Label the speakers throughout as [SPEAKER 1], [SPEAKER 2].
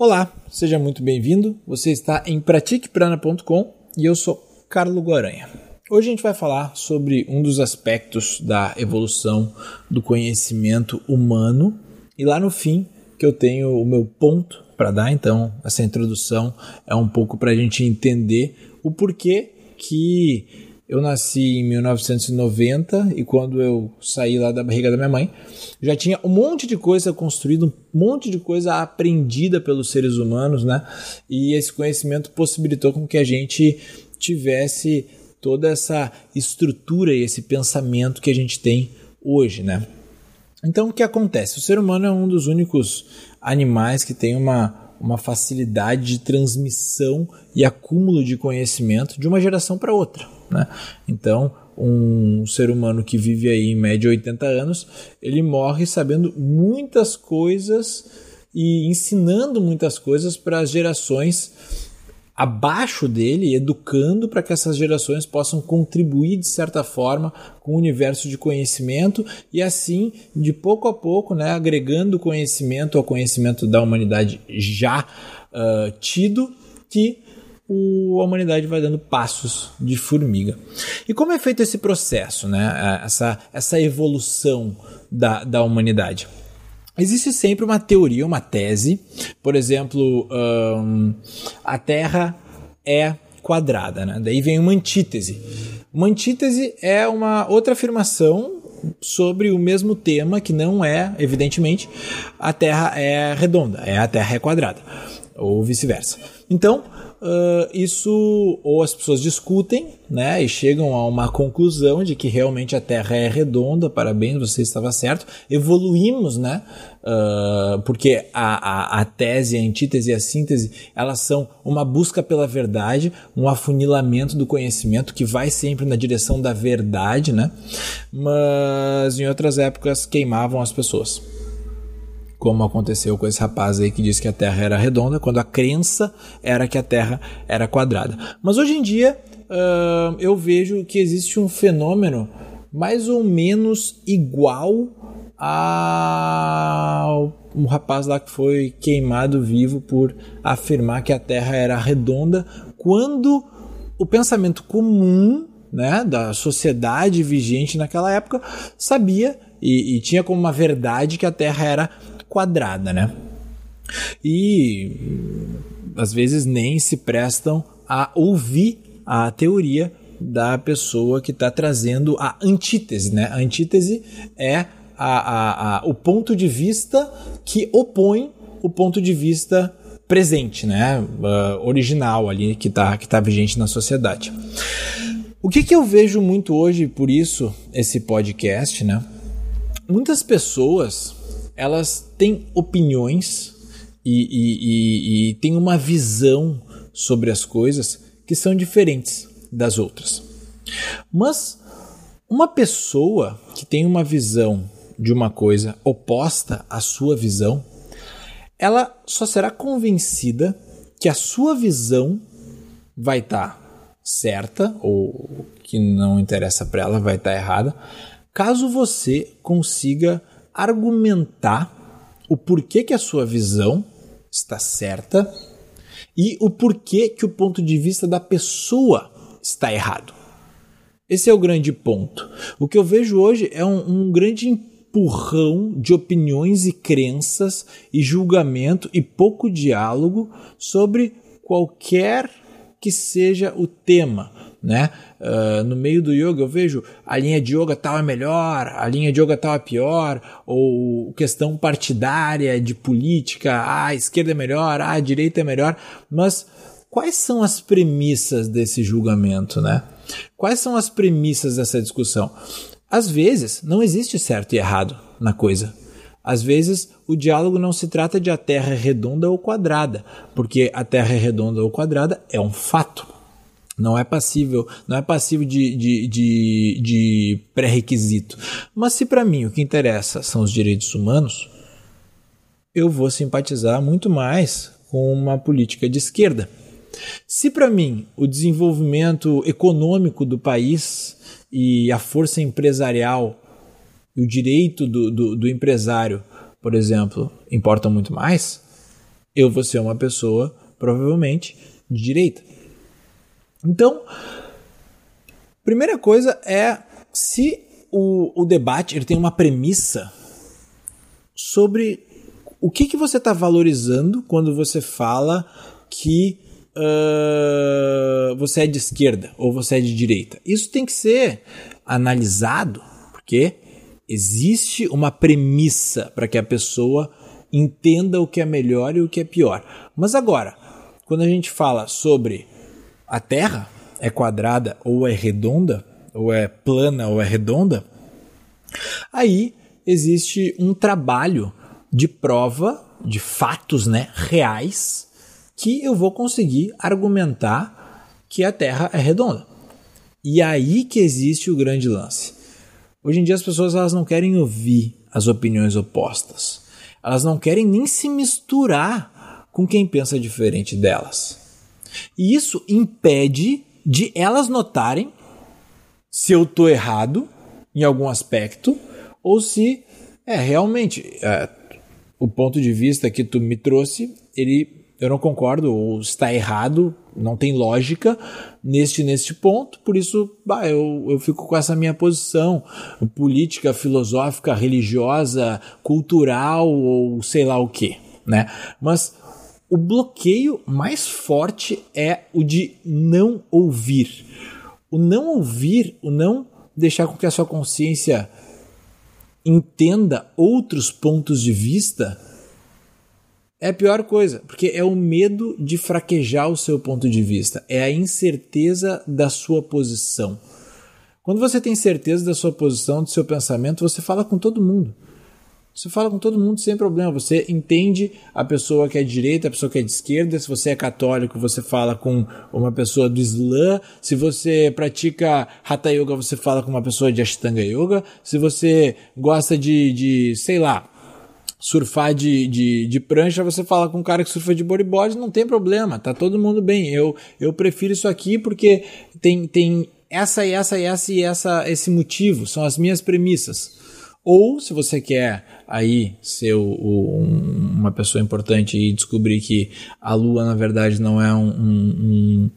[SPEAKER 1] Olá, seja muito bem-vindo. Você está em pratiqueprana.com e eu sou Carlo Guaranha. Hoje a gente vai falar sobre um dos aspectos da evolução do conhecimento humano e lá no fim que eu tenho o meu ponto para dar, então essa introdução é um pouco para a gente entender o porquê que eu nasci em 1990 e quando eu saí lá da barriga da minha mãe, já tinha um monte de coisa construída, um monte de coisa aprendida pelos seres humanos, né? E esse conhecimento possibilitou com que a gente tivesse toda essa estrutura e esse pensamento que a gente tem hoje, né? Então o que acontece? O ser humano é um dos únicos animais que tem uma, uma facilidade de transmissão e acúmulo de conhecimento de uma geração para outra. Né? Então, um ser humano que vive aí em média 80 anos, ele morre sabendo muitas coisas e ensinando muitas coisas para as gerações abaixo dele, educando para que essas gerações possam contribuir de certa forma com o universo de conhecimento e assim, de pouco a pouco, né, agregando conhecimento ao conhecimento da humanidade já uh, tido, que o, a humanidade vai dando passos de formiga. E como é feito esse processo, né? Essa, essa evolução da, da humanidade? Existe sempre uma teoria, uma tese. Por exemplo, um, a Terra é quadrada, né? Daí vem uma antítese. Uma antítese é uma outra afirmação sobre o mesmo tema que não é, evidentemente, a Terra é redonda, é a Terra é quadrada, ou vice-versa. Então, uh, isso ou as pessoas discutem, né, e chegam a uma conclusão de que realmente a Terra é redonda. Parabéns, você estava certo. Evoluímos, né, uh, porque a, a, a tese, a antítese e a síntese, elas são uma busca pela verdade, um afunilamento do conhecimento que vai sempre na direção da verdade, né, mas em outras épocas queimavam as pessoas como aconteceu com esse rapaz aí que disse que a Terra era redonda, quando a crença era que a Terra era quadrada. Mas hoje em dia uh, eu vejo que existe um fenômeno mais ou menos igual ao um rapaz lá que foi queimado vivo por afirmar que a Terra era redonda, quando o pensamento comum né, da sociedade vigente naquela época sabia e, e, tinha como uma verdade que a Terra era quadrada, né? E às vezes nem se prestam a ouvir a teoria da pessoa que está trazendo a antítese, né? A antítese é a, a, a, o ponto de vista que opõe o ponto de vista presente, né? Uh, original ali que está que tá vigente na sociedade. O que, que eu vejo muito hoje, por isso, esse podcast, né? Muitas pessoas elas têm opiniões e, e, e, e têm uma visão sobre as coisas que são diferentes das outras. Mas uma pessoa que tem uma visão de uma coisa oposta à sua visão, ela só será convencida que a sua visão vai estar tá certa ou que não interessa para ela vai estar tá errada, caso você consiga argumentar o porquê que a sua visão está certa e o porquê que o ponto de vista da pessoa está errado. Esse é o grande ponto. O que eu vejo hoje é um, um grande empurrão de opiniões e crenças e julgamento e pouco diálogo sobre qualquer que seja o tema né? Uh, no meio do yoga eu vejo a linha de yoga tal é melhor, a linha de yoga tal é pior, ou questão partidária de política, ah, a esquerda é melhor, ah, a direita é melhor, mas quais são as premissas desse julgamento, né? Quais são as premissas dessa discussão? Às vezes não existe certo e errado na coisa. Às vezes o diálogo não se trata de a Terra é redonda ou quadrada, porque a Terra é redonda ou quadrada é um fato. Não é passível, não é passivo de, de, de, de pré-requisito. Mas se para mim o que interessa são os direitos humanos, eu vou simpatizar muito mais com uma política de esquerda. Se para mim o desenvolvimento econômico do país e a força empresarial e o direito do, do, do empresário, por exemplo, importam muito mais, eu vou ser uma pessoa provavelmente de direita. Então, primeira coisa é se o, o debate ele tem uma premissa sobre o que, que você está valorizando quando você fala que uh, você é de esquerda ou você é de direita. Isso tem que ser analisado, porque existe uma premissa para que a pessoa entenda o que é melhor e o que é pior. Mas agora, quando a gente fala sobre a Terra é quadrada ou é redonda, ou é plana ou é redonda, aí existe um trabalho de prova de fatos né, reais que eu vou conseguir argumentar que a Terra é redonda. E aí que existe o grande lance. Hoje em dia as pessoas elas não querem ouvir as opiniões opostas. Elas não querem nem se misturar com quem pensa diferente delas. E isso impede de elas notarem se eu estou errado em algum aspecto ou se é realmente é, o ponto de vista que tu me trouxe, ele eu não concordo ou está errado, não tem lógica neste neste ponto, por isso bah, eu, eu fico com essa minha posição política, filosófica, religiosa, cultural ou sei lá o que, né? Mas o bloqueio mais forte é o de não ouvir. O não ouvir, o não deixar com que a sua consciência entenda outros pontos de vista é a pior coisa, porque é o medo de fraquejar o seu ponto de vista, é a incerteza da sua posição. Quando você tem certeza da sua posição, do seu pensamento, você fala com todo mundo. Você fala com todo mundo sem problema. Você entende a pessoa que é de direita, a pessoa que é de esquerda. Se você é católico, você fala com uma pessoa do Islã. Se você pratica Hatha Yoga, você fala com uma pessoa de Ashtanga Yoga. Se você gosta de, de sei lá, surfar de, de, de prancha, você fala com um cara que surfa de bodyboard, não tem problema, tá todo mundo bem. Eu, eu prefiro isso aqui porque tem, tem essa e essa e essa e essa, esse motivo, são as minhas premissas. Ou, se você quer aí ser o, o, um, uma pessoa importante e descobrir que a Lua, na verdade, não é um, um,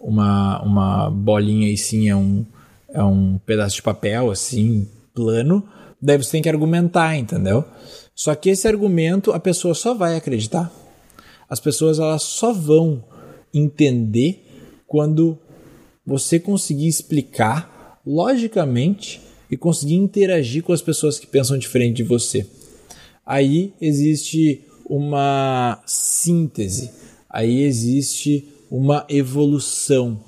[SPEAKER 1] uma, uma bolinha e sim é um, é um pedaço de papel, assim, plano, daí você tem que argumentar, entendeu? Só que esse argumento a pessoa só vai acreditar. As pessoas elas só vão entender quando você conseguir explicar logicamente e conseguir interagir com as pessoas que pensam diferente de você. Aí existe uma síntese, aí existe uma evolução.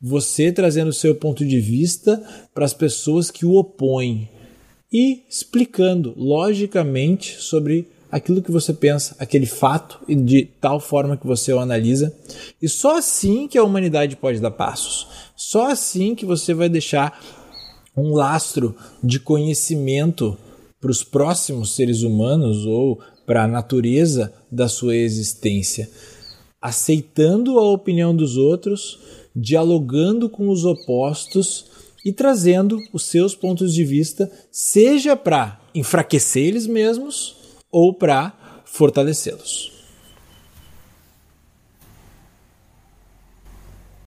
[SPEAKER 1] Você trazendo o seu ponto de vista para as pessoas que o opõem e explicando logicamente sobre aquilo que você pensa, aquele fato e de tal forma que você o analisa. E só assim que a humanidade pode dar passos. Só assim que você vai deixar um lastro de conhecimento para os próximos seres humanos ou para a natureza da sua existência, aceitando a opinião dos outros, dialogando com os opostos e trazendo os seus pontos de vista, seja para enfraquecer eles mesmos ou para fortalecê-los.